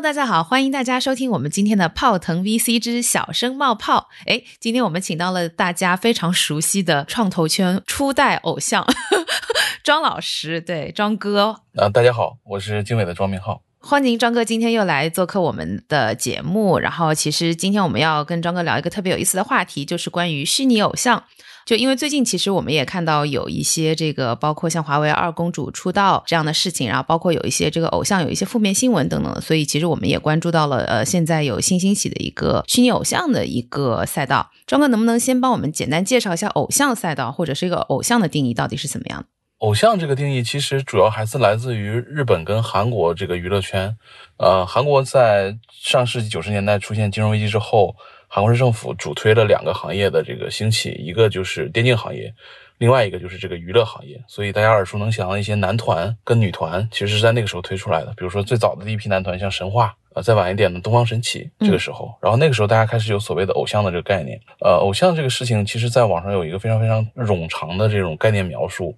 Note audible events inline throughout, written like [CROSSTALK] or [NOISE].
大家好，欢迎大家收听我们今天的泡腾 VC 之小声冒泡。哎，今天我们请到了大家非常熟悉的创投圈初代偶像 [LAUGHS] 庄老师，对庄哥啊，大家好，我是经纬的庄明浩，欢迎庄哥今天又来做客我们的节目。然后，其实今天我们要跟庄哥聊一个特别有意思的话题，就是关于虚拟偶像。就因为最近其实我们也看到有一些这个，包括像华为二公主出道这样的事情，然后包括有一些这个偶像有一些负面新闻等等，所以其实我们也关注到了，呃，现在有新兴起的一个虚拟偶像的一个赛道。庄哥能不能先帮我们简单介绍一下偶像赛道，或者是一个偶像的定义到底是怎么样的？偶像这个定义其实主要还是来自于日本跟韩国这个娱乐圈。呃，韩国在上世纪九十年代出现金融危机之后。韩国市政府主推了两个行业的这个兴起，一个就是电竞行业，另外一个就是这个娱乐行业。所以大家耳熟能详的一些男团跟女团，其实是在那个时候推出来的。比如说最早的第一批男团，像神话，呃，再晚一点的东方神起，这个时候，然后那个时候大家开始有所谓的偶像的这个概念。呃，偶像这个事情，其实在网上有一个非常非常冗长的这种概念描述，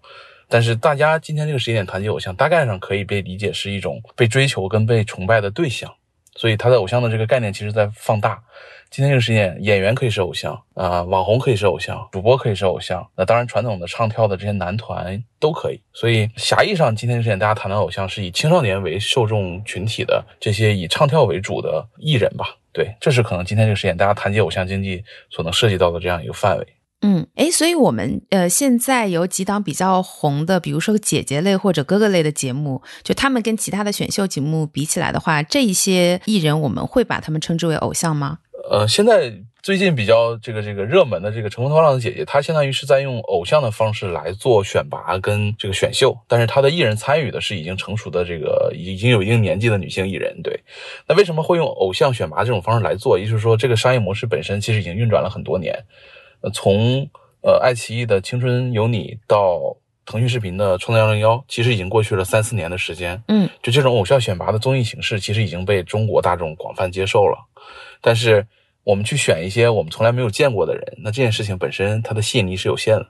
但是大家今天这个时间点谈及偶像，大概上可以被理解是一种被追求跟被崇拜的对象。所以他的偶像的这个概念，其实在放大。今天这个时间，演员可以是偶像啊，网红可以是偶像，主播可以是偶像。那当然，传统的唱跳的这些男团都可以。所以狭义上，今天这个时间大家谈的偶像是以青少年为受众群体的这些以唱跳为主的艺人吧？对，这是可能今天这个时间大家谈及偶像经济所能涉及到的这样一个范围。嗯，哎，所以我们呃现在有几档比较红的，比如说姐姐类或者哥哥类的节目，就他们跟其他的选秀节目比起来的话，这一些艺人我们会把他们称之为偶像吗？呃，现在最近比较这个这个热门的这个《乘风破浪的姐姐》，她相当于是在用偶像的方式来做选拔跟这个选秀，但是她的艺人参与的是已经成熟的这个已经有一定年纪的女性艺人。对，那为什么会用偶像选拔这种方式来做？也就是说，这个商业模式本身其实已经运转了很多年。呃，从呃爱奇艺的《青春有你》到腾讯视频的《创造幺零幺》，其实已经过去了三四年的时间。嗯，就这种偶像选拔的综艺形式，其实已经被中国大众广泛接受了，但是。我们去选一些我们从来没有见过的人，那这件事情本身它的吸引力是有限的。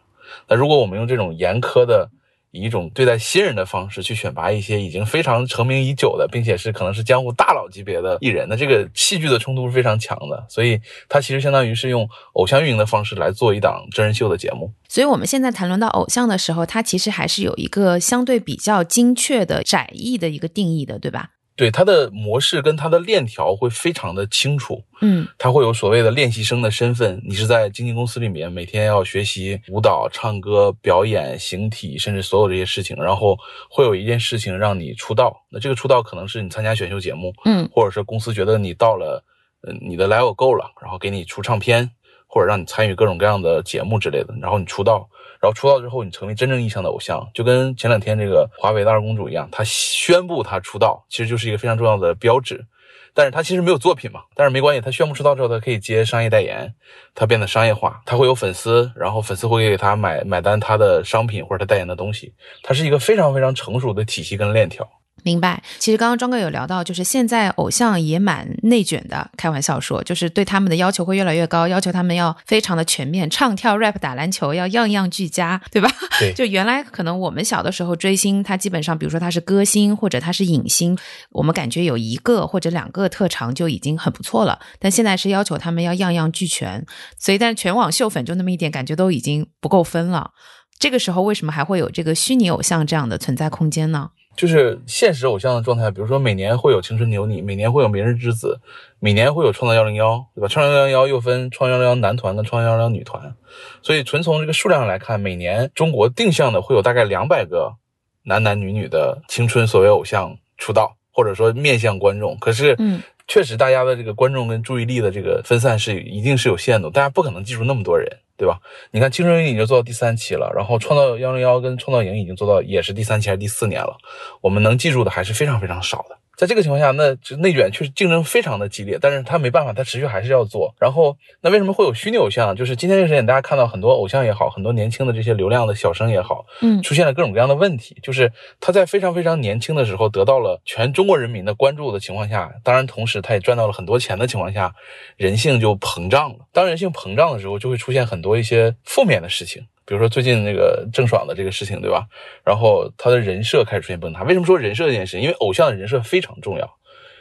那如果我们用这种严苛的、以一种对待新人的方式去选拔一些已经非常成名已久的，并且是可能是江湖大佬级别的艺人，那这个戏剧的冲突是非常强的。所以它其实相当于是用偶像运营的方式来做一档真人秀的节目。所以我们现在谈论到偶像的时候，它其实还是有一个相对比较精确的窄义的一个定义的，对吧？对它的模式跟它的链条会非常的清楚，嗯，它会有所谓的练习生的身份，你是在经纪公司里面每天要学习舞蹈、唱歌、表演、形体，甚至所有这些事情，然后会有一件事情让你出道，那这个出道可能是你参加选秀节目，嗯，或者是公司觉得你到了，嗯，你的 level 够了，然后给你出唱片，或者让你参与各种各样的节目之类的，然后你出道。然后出道之后，你成为真正意义上的偶像，就跟前两天这个华为的二公主一样，她宣布她出道，其实就是一个非常重要的标志。但是她其实没有作品嘛，但是没关系，她宣布出道之后，她可以接商业代言，她变得商业化，她会有粉丝，然后粉丝会给她买买单她的商品或者她代言的东西，它是一个非常非常成熟的体系跟链条。明白，其实刚刚庄哥有聊到，就是现在偶像也蛮内卷的，开玩笑说，就是对他们的要求会越来越高，要求他们要非常的全面，唱跳、rap、打篮球要样样俱佳，对吧？对，就原来可能我们小的时候追星，他基本上比如说他是歌星或者他是影星，我们感觉有一个或者两个特长就已经很不错了，但现在是要求他们要样样俱全，所以但是全网秀粉就那么一点，感觉都已经不够分了。这个时候为什么还会有这个虚拟偶像这样的存在空间呢？就是现实偶像的状态，比如说每年会有《青春有你》，每年会有《明日之子》，每年会有《创造幺零幺》，对吧？《创造幺零幺》又分《创造幺零幺》男团跟《创造幺零幺》女团，所以纯从这个数量上来看，每年中国定向的会有大概两百个男男女女的青春所谓偶像出道，或者说面向观众。可是，嗯，确实大家的这个观众跟注意力的这个分散是一定是有限度，大家不可能记住那么多人。对吧？你看《青春有你》已经做到第三期了，然后《创造幺零幺》跟《创造营》已经做到也是第三期还是第四年了，我们能记住的还是非常非常少的。在这个情况下，那就内卷确实竞争非常的激烈，但是他没办法，他持续还是要做。然后，那为什么会有虚拟偶像？就是今天这个时间，大家看到很多偶像也好，很多年轻的这些流量的小生也好，嗯出现了各种各样的问题。就是他在非常非常年轻的时候得到了全中国人民的关注的情况下，当然同时他也赚到了很多钱的情况下，人性就膨胀了。当人性膨胀的时候，就会出现很多一些负面的事情。比如说最近那个郑爽的这个事情，对吧？然后他的人设开始出现崩塌。为什么说人设这件事？因为偶像的人设非常重要。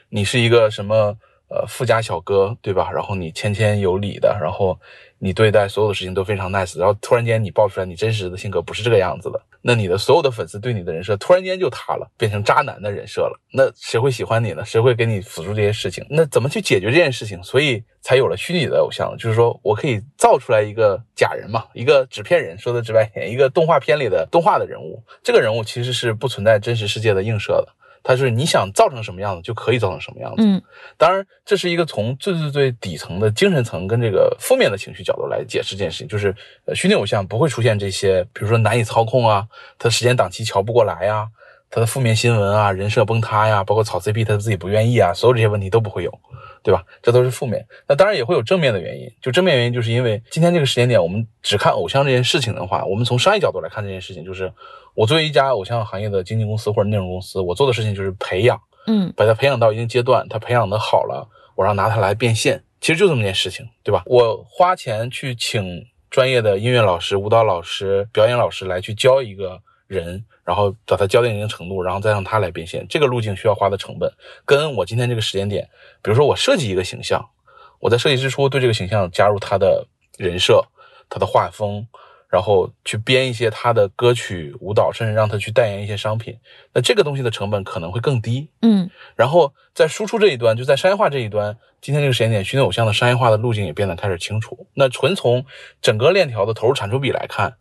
你是一个什么呃富家小哥，对吧？然后你谦谦有礼的，然后你对待所有的事情都非常 nice，然后突然间你爆出来你真实的性格不是这个样子的，那你的所有的粉丝对你的人设突然间就塌了，变成渣男的人设了，那谁会喜欢你呢？谁会给你辅助这些事情？那怎么去解决这件事情？所以才有了虚拟的偶像，就是说我可以造出来一个假人嘛，一个纸片人，说的直白点，一个动画片里的动画的人物，这个人物其实是不存在真实世界的映射的。它是你想造成什么样子就可以造成什么样子。嗯当然，这是一个从最最最底层的精神层跟这个负面的情绪角度来解释这件事情，就是呃，虚拟偶像不会出现这些，比如说难以操控啊，他时间档期瞧不过来呀，他的负面新闻啊，人设崩塌呀，包括炒 CP 他自己不愿意啊，所有这些问题都不会有，对吧？这都是负面。那当然也会有正面的原因，就正面原因就是因为今天这个时间点，我们只看偶像这件事情的话，我们从商业角度来看这件事情，就是我作为一家偶像行业的经纪公司或者内容公司，我做的事情就是培养。嗯把它培养到一定阶段，它培养的好了，我让拿它来变现，其实就这么件事情，对吧？我花钱去请专业的音乐老师、舞蹈老师、表演老师来去教一个人，然后把他教到一定程度，然后再让他来变现，这个路径需要花的成本，跟我今天这个时间点，比如说我设计一个形象，我在设计之初对这个形象加入他的人设、他的画风。然后去编一些他的歌曲、舞蹈，甚至让他去代言一些商品，那这个东西的成本可能会更低。嗯然后在输出这一端，就在商业化这一端，今天这个时间点，虚拟偶像的商业化的路径也变得开始清楚。那纯从整个链条的投入产出比来看，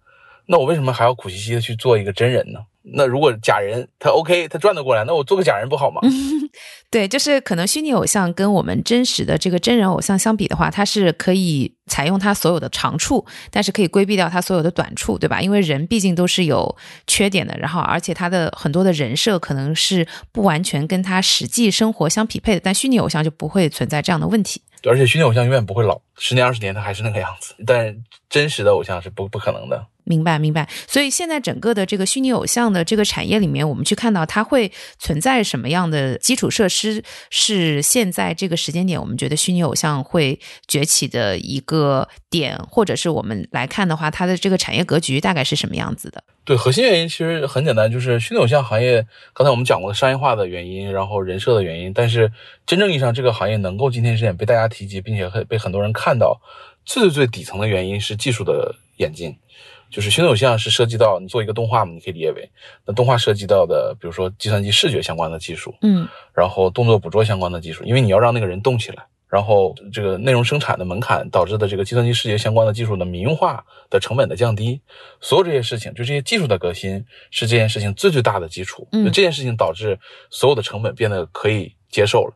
那我为什么还要苦兮兮的去做一个真人呢？那如果假人他 OK，他转得过来，那我做个假人不好吗？[LAUGHS] 对，就是可能虚拟偶像跟我们真实的这个真人偶像相比的话，它是可以采用它所有的长处，但是可以规避掉它所有的短处，对吧？因为人毕竟都是有缺点的，然后而且他的很多的人设可能是不完全跟他实际生活相匹配的，但虚拟偶像就不会存在这样的问题。对而且虚拟偶像永远不会老，十年二十年他还是那个样子，但真实的偶像是不不可能的。明白，明白。所以现在整个的这个虚拟偶像的这个产业里面，我们去看到它会存在什么样的基础设施，是现在这个时间点我们觉得虚拟偶像会崛起的一个点，或者是我们来看的话，它的这个产业格局大概是什么样子的？对，核心原因其实很简单，就是虚拟偶像行业，刚才我们讲过的商业化的原因，然后人设的原因，但是真正意义上这个行业能够今天时点被大家提及，并且被很多人看到，最最最底层的原因是技术的演进。就是虚拟偶像是涉及到你做一个动画嘛，你可以理解为，那动画涉及到的，比如说计算机视觉相关的技术，嗯然后动作捕捉相关的技术，因为你要让那个人动起来，然后这个内容生产的门槛导致的这个计算机视觉相关的技术的民用化的成本的降低，所有这些事情，就这些技术的革新是这件事情最最大的基础。嗯就这件事情导致所有的成本变得可以接受了。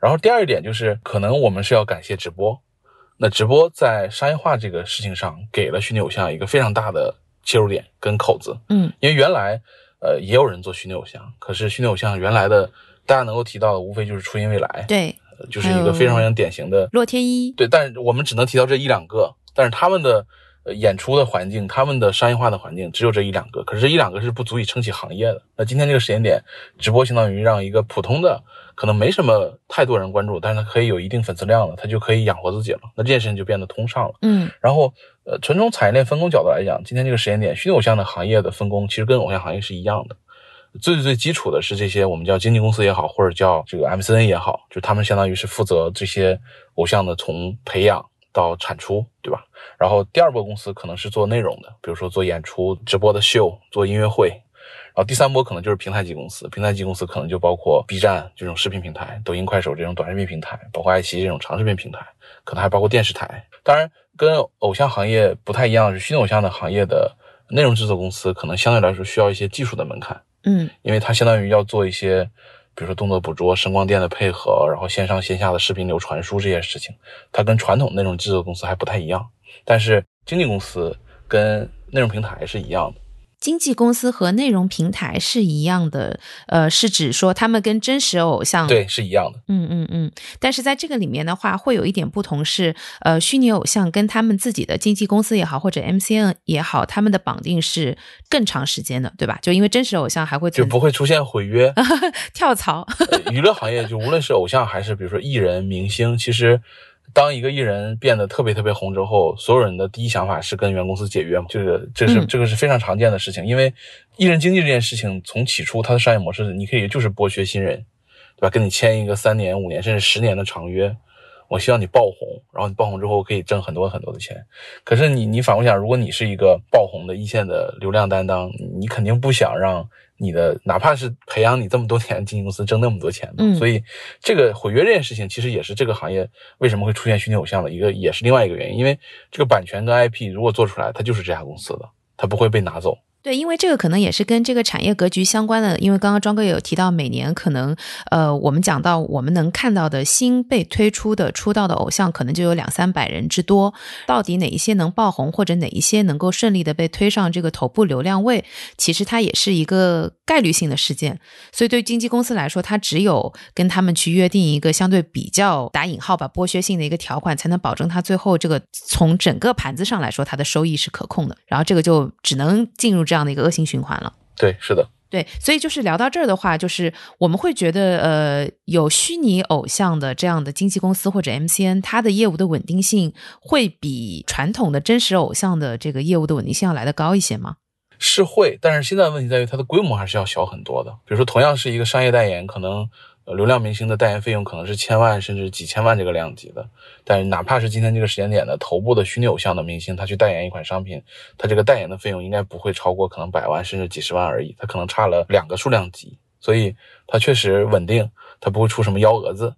然后第二一点就是，可能我们是要感谢直播。那直播在商业化这个事情上，给了虚拟偶像一个非常大的切入点跟口子。嗯。因为原来呃也有人做虚拟偶像，可是虚拟偶像原来的大家能够提到的，无非就是初音未来，对，呃就是一个非常非常典型的洛天依，对，但是我们只能提到这一两个，但是他们的呃演出的环境，他们的商业化的环境只有这一两个，可是这一两个是不足以撑起行业的。那今天这个时间点，直播相当于让一个普通的，可能没什么太多人关注，但是他可以有一定粉丝量了，他就可以养活自己了。那这件事情就变得通畅了。嗯然后，呃，纯从产业链分工角度来讲，今天这个时间点，虚拟偶像的行业的分工其实跟偶像行业是一样的。最最最基础的是这些我们叫经纪公司也好，或者叫这个 MCN 也好，就他们相当于是负责这些偶像的从培养到产出，对吧？然后第二波公司可能是做内容的，比如说做演出、直播的秀、做音乐会。然后第三波可能就是平台级公司，平台级公司可能就包括 B 站这种视频平台、抖音、快手这种短视频平台，包括爱奇艺这种长视频平台，可能还包括电视台。当然，跟偶像行业不太一样，是虚拟偶像的行业的内容制作公司，可能相对来说需要一些技术的门槛，嗯因为它相当于要做一些，比如说动作捕捉、声光电的配合，然后线上线下的视频流传输这些事情，它跟传统那种制作公司还不太一样。但是经纪公司跟内容平台是一样的。经纪公司和内容平台是一样的，呃，是指说他们跟真实偶像对是一样的。嗯嗯嗯。但是在这个里面的话，会有一点不同是，呃，虚拟偶像跟他们自己的经纪公司也好，或者 MCN 也好，他们的绑定是更长时间的，对吧？就因为真实偶像还会就不会出现毁约、[LAUGHS] 跳槽。娱乐行业就无论是偶像还是比如说艺人、明星，其实。当一个艺人变得特别特别红之后，所有人的第一想法是跟原公司解约嘛？就是这是这个是非常常见的事情。因为艺人经纪这件事情，从起初它的商业模式，你可以就是剥削新人，对吧？跟你签一个三年、五年甚至十年的长约，我希望你爆红，然后你爆红之后可以挣很多很多的钱。可是你你反过想，如果你是一个爆红的一线的流量担当，你肯定不想让。你的哪怕是培养你这么多年，经纪公司挣那么多钱嗯，所以这个毁约这件事情，其实也是这个行业为什么会出现虚拟偶像的一个，也是另外一个原因。因为这个版权跟 IP 如果做出来，它就是这家公司的，它不会被拿走。对，因为这个可能也是跟这个产业格局相关的。因为刚刚庄哥也有提到，每年可能，呃，我们讲到我们能看到的新被推出的出道的偶像，可能就有两三百人之多。到底哪一些能爆红，或者哪一些能够顺利的被推上这个头部流量位，其实它也是一个概率性的事件。所以对经纪公司来说，它只有跟他们去约定一个相对比较打引号吧剥削性的一个条款，才能保证它最后这个从整个盘子上来说，它的收益是可控的。然后这个就只能进入这。这样的一个恶性循环了。对，是的，对，所以就是聊到这儿的话，就是我们会觉得，呃，有虚拟偶像的这样的经纪公司或者 MCN，它的业务的稳定性会比传统的真实偶像的这个业务的稳定性要来的高一些吗？是会，但是现在问题在于它的规模还是要小很多的。比如说，同样是一个商业代言，可能。流量明星的代言费用可能是千万甚至几千万这个量级的，但是哪怕是今天这个时间点的头部的虚拟偶像的明星，他去代言一款商品，他这个代言的费用应该不会超过可能百万甚至几十万而已，他可能差了两个数量级，所以他确实稳定，他不会出什么幺蛾子。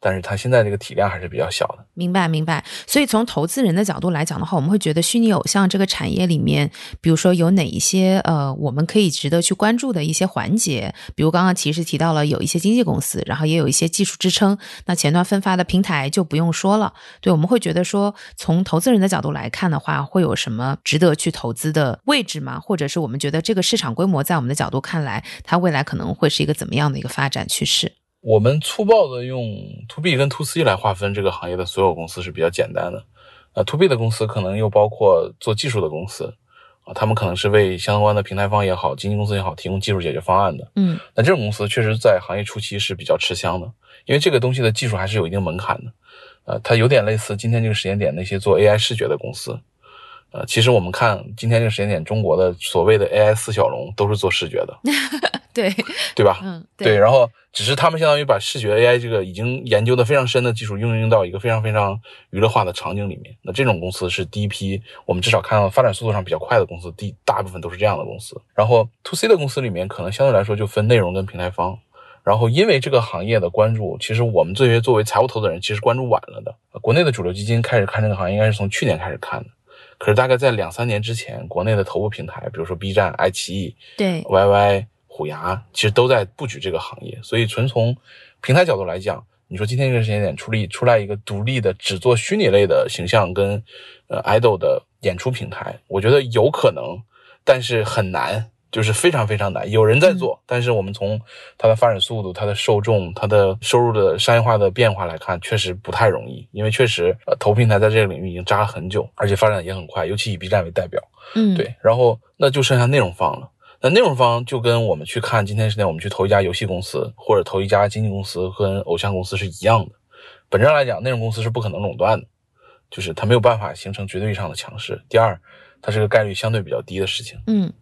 但是它现在这个体量还是比较小的，明白明白。所以从投资人的角度来讲的话，我们会觉得虚拟偶像这个产业里面，比如说有哪一些呃，我们可以值得去关注的一些环节，比如刚刚其实提到了有一些经纪公司，然后也有一些技术支撑。那前端分发的平台就不用说了。对，我们会觉得说，从投资人的角度来看的话，会有什么值得去投资的位置吗？或者是我们觉得这个市场规模在我们的角度看来，它未来可能会是一个怎么样的一个发展趋势？我们粗暴的用 to B 跟 to C 来划分这个行业的所有公司是比较简单的。呃，to B 的公司可能又包括做技术的公司，啊，他们可能是为相关的平台方也好、经纪公司也好提供技术解决方案的。嗯，那这种公司确实在行业初期是比较吃香的，因为这个东西的技术还是有一定门槛的。呃，它有点类似今天这个时间点那些做 AI 视觉的公司。呃，其实我们看今天这个时间点，中国的所谓的 AI 四小龙都是做视觉的。[LAUGHS] 对对吧？嗯，对。然后只是他们相当于把视觉 AI 这个已经研究的非常深的技术，应用到一个非常非常娱乐化的场景里面。那这种公司是第一批，我们至少看到发展速度上比较快的公司，第大部分都是这样的公司。然后 To C 的公司里面，可能相对来说就分内容跟平台方。然后因为这个行业的关注，其实我们这些作为财务投资人，其实关注晚了的。国内的主流基金开始看这个行业，应该是从去年开始看的。可是大概在两三年之前，国内的头部平台，比如说 B 站、爱奇艺、对 YY。虎牙其实都在布局这个行业，所以纯从平台角度来讲，你说今天这个时间点出力出来一个独立的只做虚拟类的形象跟呃 idol 的演出平台，我觉得有可能，但是很难，就是非常非常难。有人在做，但是我们从它的发展速度、它的受众、它的收入的商业化的变化来看，确实不太容易。因为确实呃，投平台在这个领域已经扎了很久，而且发展也很快，尤其以 B 站为代表。嗯，对，然后那就剩下内容方了。那内容方就跟我们去看今天时间，我们去投一家游戏公司或者投一家经纪公司跟偶像公司是一样的。本质上来讲，内容公司是不可能垄断的，就是它没有办法形成绝对上的强势。第二，它是个概率相对比较低的事情。嗯，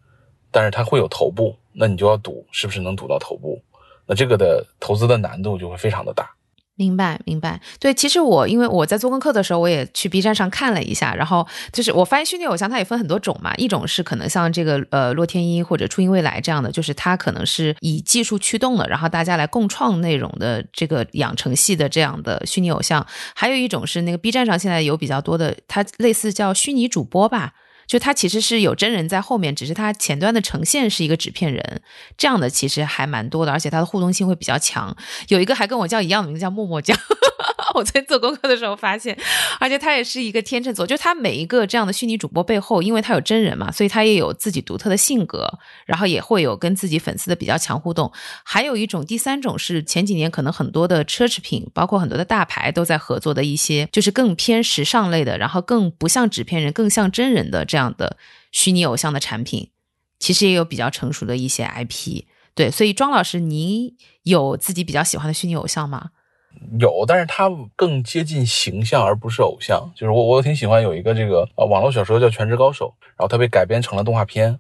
但是它会有头部，那你就要赌是不是能赌到头部，那这个的投资的难度就会非常的大。明白，明白。对，其实我因为我在做功课的时候，我也去 B 站上看了一下，然后就是我发现虚拟偶像它也分很多种嘛，一种是可能像这个呃洛天依或者初音未来这样的，就是它可能是以技术驱动的，然后大家来共创内容的这个养成系的这样的虚拟偶像，还有一种是那个 B 站上现在有比较多的，它类似叫虚拟主播吧。就它其实是有真人在后面，只是它前端的呈现是一个纸片人，这样的其实还蛮多的，而且它的互动性会比较强。有一个还跟我叫一样的名字，叫默默酱。[LAUGHS] 我在做功课的时候发现，而且他也是一个天秤座，就他每一个这样的虚拟主播背后，因为他有真人嘛，所以他也有自己独特的性格，然后也会有跟自己粉丝的比较强互动。还有一种，第三种是前几年可能很多的奢侈品，包括很多的大牌都在合作的一些，就是更偏时尚类的，然后更不像纸片人，更像真人的这样样的虚拟偶像的产品，其实也有比较成熟的一些 IP。对，所以庄老师，你有自己比较喜欢的虚拟偶像吗？有，但是他更接近形象而不是偶像。就是我，我挺喜欢有一个这个呃网络小说叫《全职高手》，然后它被改编成了动画片，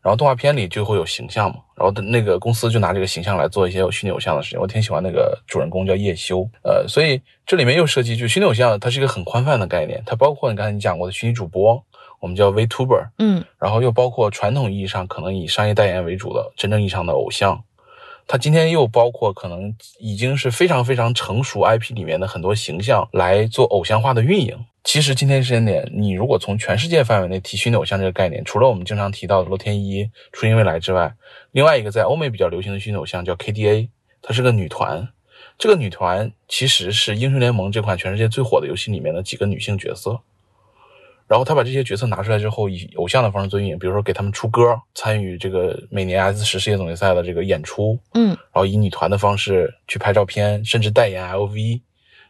然后动画片里就会有形象嘛，然后那个公司就拿这个形象来做一些虚拟偶像的事情。我挺喜欢那个主人公叫叶修，呃，所以这里面又涉及就虚拟偶像，它是一个很宽泛的概念，它包括你刚才你讲过的虚拟主播，我们叫 VTuber，嗯，然后又包括传统意义上可能以商业代言为主的真正意义上的偶像。它今天又包括可能已经是非常非常成熟 IP 里面的很多形象来做偶像化的运营。其实今天时间点，你如果从全世界范围内提虚拟偶像这个概念，除了我们经常提到的洛天依、初音未来之外，另外一个在欧美比较流行的虚拟偶像叫 KDA，它是个女团。这个女团其实是英雄联盟这款全世界最火的游戏里面的几个女性角色。然后他把这些角色拿出来之后，以偶像的方式做运营，比如说给他们出歌，参与这个每年 S 十世界总决赛的这个演出，嗯，然后以女团的方式去拍照片，甚至代言 LV，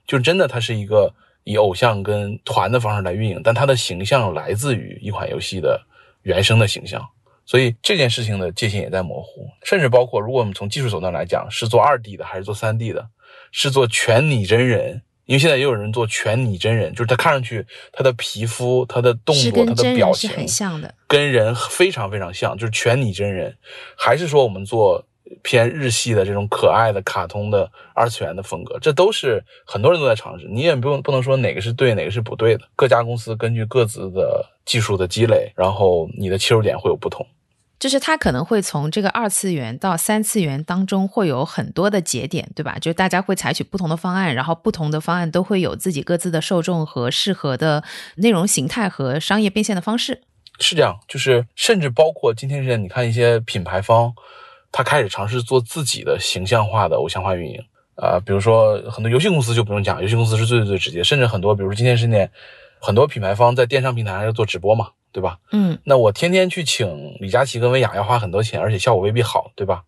就真的它是一个以偶像跟团的方式来运营，但它的形象来自于一款游戏的原生的形象，所以这件事情的界限也在模糊，甚至包括如果我们从技术手段来讲，是做二 D 的还是做三 D 的，是做全拟真人。因为现在也有人做全拟真人，就是他看上去他的皮肤、他的动作、他的表情很像的，跟人非常非常像，就是全拟真人。还是说我们做偏日系的这种可爱的卡通的二次元的风格，这都是很多人都在尝试。你也不用不能说哪个是对，哪个是不对的。各家公司根据各自的技术的积累，然后你的切入点会有不同。就是它可能会从这个二次元到三次元当中会有很多的节点，对吧？就大家会采取不同的方案，然后不同的方案都会有自己各自的受众和适合的内容形态和商业变现的方式。是这样，就是甚至包括今天是，你看一些品牌方，他开始尝试做自己的形象化的偶像化运营啊，比如说很多游戏公司就不用讲，游戏公司是最最最直接，甚至很多，比如说今天是那，很多品牌方在电商平台上做直播嘛。对吧？嗯，那我天天去请李佳琦跟薇娅要花很多钱，而且效果未必好，对吧？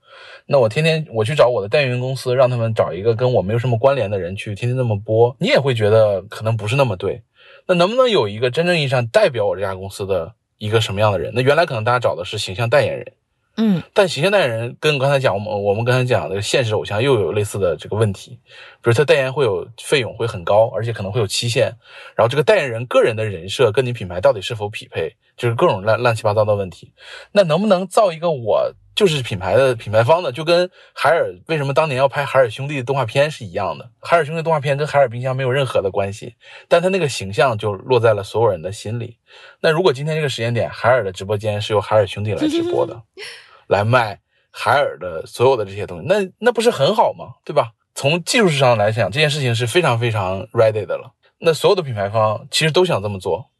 那我天天我去找我的代运营公司，让他们找一个跟我没有什么关联的人去天天那么播，你也会觉得可能不是那么对。那能不能有一个真正意义上代表我这家公司的一个什么样的人？那原来可能大家找的是形象代言人。嗯，但形象代言人跟刚才讲我们我们刚才讲的现实偶像又有类似的这个问题，比如他代言会有费用会很高，而且可能会有期限，然后这个代言人个人的人设跟你品牌到底是否匹配，就是各种乱乱七八糟的问题。那能不能造一个我就是品牌的品牌方的，就跟海尔为什么当年要拍海尔兄弟的动画片是一样的？海尔兄弟动画片跟海尔冰箱没有任何的关系，但他那个形象就落在了所有人的心里。那如果今天这个时间点，海尔的直播间是由海尔兄弟来直播的。[LAUGHS] 来卖海尔的所有的这些东西，那那不是很好吗？对吧？从技术上来讲，这件事情是非常非常 ready 的了。那所有的品牌方其实都想这么做。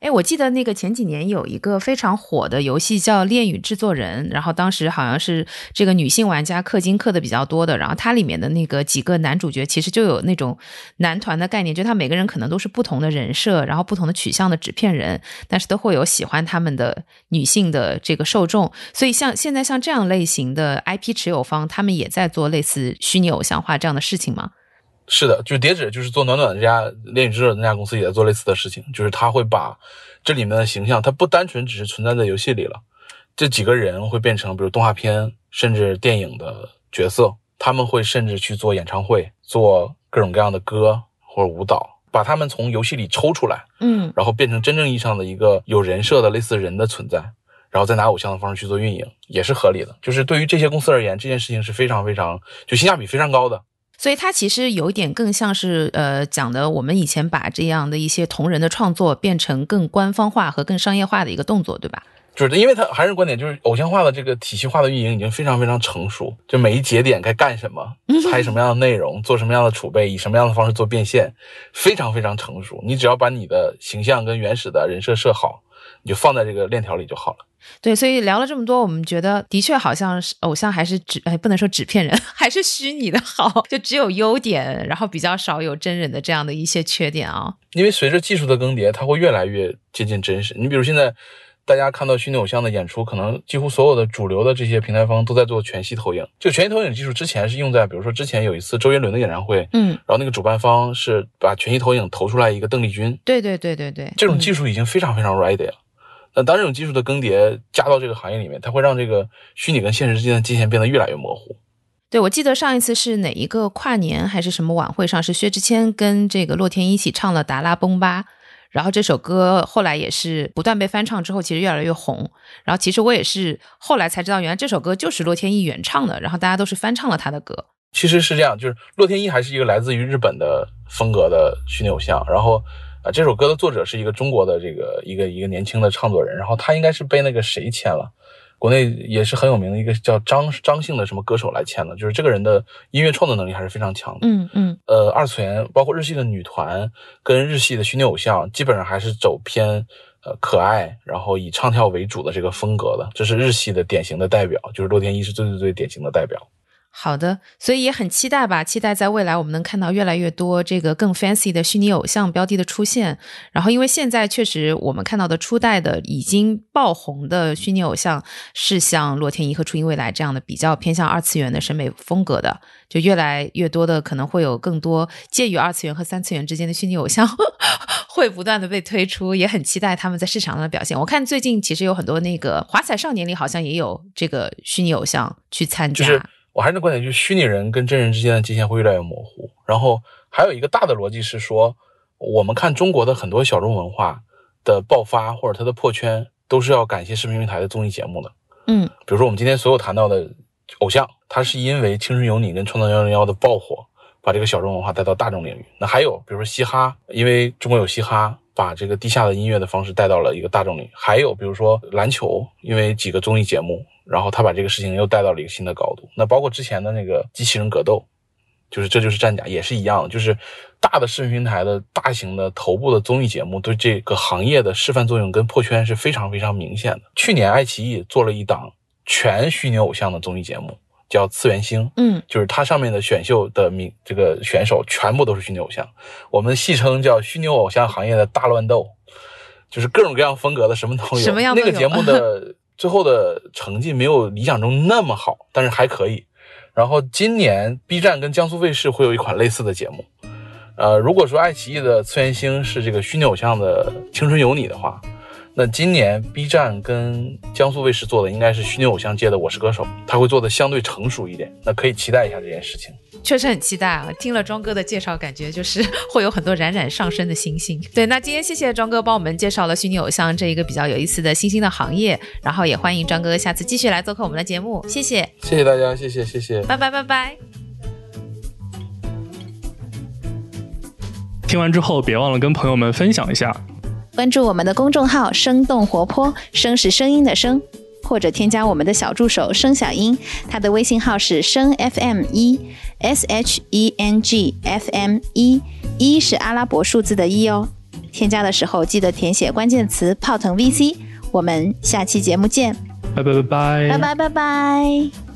哎，我记得那个前几年有一个非常火的游戏叫《恋与制作人》，然后当时好像是这个女性玩家氪金氪的比较多的，然后它里面的那个几个男主角其实就有那种男团的概念，就他每个人可能都是不同的人设，然后不同的取向的纸片人，但是都会有喜欢他们的女性的这个受众，所以像现在像这样类型的 IP 持有方，他们也在做类似虚拟偶像化这样的事情吗？是的，就是叠纸，就是做暖暖这家恋与制作那家公司也在做类似的事情，就是他会把这里面的形象，它不单纯只是存在在游戏里了，这几个人会变成比如动画片甚至电影的角色，他们会甚至去做演唱会，做各种各样的歌或者舞蹈，把他们从游戏里抽出来，嗯，然后变成真正意义上的一个有人设的类似人的存在，然后再拿偶像的方式去做运营，也是合理的。就是对于这些公司而言，这件事情是非常非常就性价比非常高的。所以它其实有一点更像是呃讲的，我们以前把这样的一些同人的创作变成更官方化和更商业化的一个动作，对吧？就是因为它还是观点，就是偶像化的这个体系化的运营已经非常非常成熟，就每一节点该干什么，拍什么样的内容，做什么样的储备，以什么样的方式做变现，非常非常成熟。你只要把你的形象跟原始的人设设好，你就放在这个链条里就好了。对，所以聊了这么多，我们觉得的确好像是偶像还是纸，哎，不能说纸片人，[LAUGHS] 还是虚拟的好，就只有优点，然后比较少有真人的这样的一些缺点啊。因为随着技术的更迭，它会越来越接近真实。你比如现在大家看到虚拟偶像的演出，可能几乎所有的主流的这些平台方都在做全息投影。就全息投影技术之前是用在，比如说之前有一次周杰伦的演唱会，嗯，然后那个主办方是把全息投影投出来一个邓丽君，对对对对对，这种技术已经非常非常 ready 了。那当这种技术的更迭加到这个行业里面，它会让这个虚拟跟现实之间的界限变得越来越模糊。对，我记得上一次是哪一个跨年还是什么晚会上，是薛之谦跟这个洛天依一起唱了《达拉崩吧》，然后这首歌后来也是不断被翻唱，之后其实越来越红。然后其实我也是后来才知道，原来这首歌就是洛天依原唱的，然后大家都是翻唱了他的歌。其实是这样，就是洛天依还是一个来自于日本的风格的虚拟偶像，然后。啊，这首歌的作者是一个中国的这个一个一个年轻的唱作人，然后他应该是被那个谁签了，国内也是很有名的一个叫张张姓的什么歌手来签的，就是这个人的音乐创作能力还是非常强的。嗯嗯，呃，二次元包括日系的女团跟日系的虚拟偶像，基本上还是走偏呃可爱，然后以唱跳为主的这个风格的，这是日系的典型的代表，就是洛天依是最最最典型的代表。好的，所以也很期待吧，期待在未来我们能看到越来越多这个更 fancy 的虚拟偶像标的的出现。然后，因为现在确实我们看到的初代的已经爆红的虚拟偶像是像洛天依和初音未来这样的比较偏向二次元的审美风格的，就越来越多的可能会有更多介于二次元和三次元之间的虚拟偶像 [LAUGHS] 会不断的被推出，也很期待他们在市场上的表现。我看最近其实有很多那个华彩少年里好像也有这个虚拟偶像去参加。我还是那观点，就是虚拟人跟真人之间的界限会越来越模糊。然后还有一个大的逻辑是说，我们看中国的很多小众文化的爆发或者它的破圈，都是要感谢视频平台的综艺节目的。嗯，比如说我们今天所有谈到的偶像，它是因为《青春有你》跟《创造幺零幺》的爆火，把这个小众文化带到大众领域。那还有比如说嘻哈，因为中国有嘻哈，把这个地下的音乐的方式带到了一个大众领域。还有比如说篮球，因为几个综艺节目。然后他把这个事情又带到了一个新的高度。那包括之前的那个机器人格斗，就是这就是战甲也是一样，就是大的视频平台的大型的头部的综艺节目对这个行业的示范作用跟破圈是非常非常明显的。去年爱奇艺做了一档全虚拟偶像的综艺节目，叫《次元星》，嗯，就是它上面的选秀的名这个选手全部都是虚拟偶像，我们戏称叫虚拟偶像行业的大乱斗，就是各种各样风格的什么都有。什么样那个节目的。[LAUGHS] 最后的成绩没有理想中那么好，但是还可以。然后今年 B 站跟江苏卫视会有一款类似的节目。呃，如果说爱奇艺的次元星是这个虚拟偶像的《青春有你》的话，那今年 B 站跟江苏卫视做的应该是虚拟偶像界的《我是歌手》，他会做的相对成熟一点。那可以期待一下这件事情。确实很期待啊！听了庄哥的介绍，感觉就是 [LAUGHS] 会有很多冉冉上升的星星。对，那今天谢谢庄哥帮我们介绍了虚拟偶像这一个比较有意思的新兴的行业，然后也欢迎庄哥下次继续来做客我们的节目。谢谢，谢谢大家，谢谢，谢谢，拜拜，拜拜。听完之后，别忘了跟朋友们分享一下，关注我们的公众号，生动活泼声是声音的声，或者添加我们的小助手声小音，他的微信号是声 FM 一 S H E N G F M 一一是阿拉伯数字的一哦，添加的时候记得填写关键词泡腾 VC 我们下期节目见。拜拜拜拜。拜拜。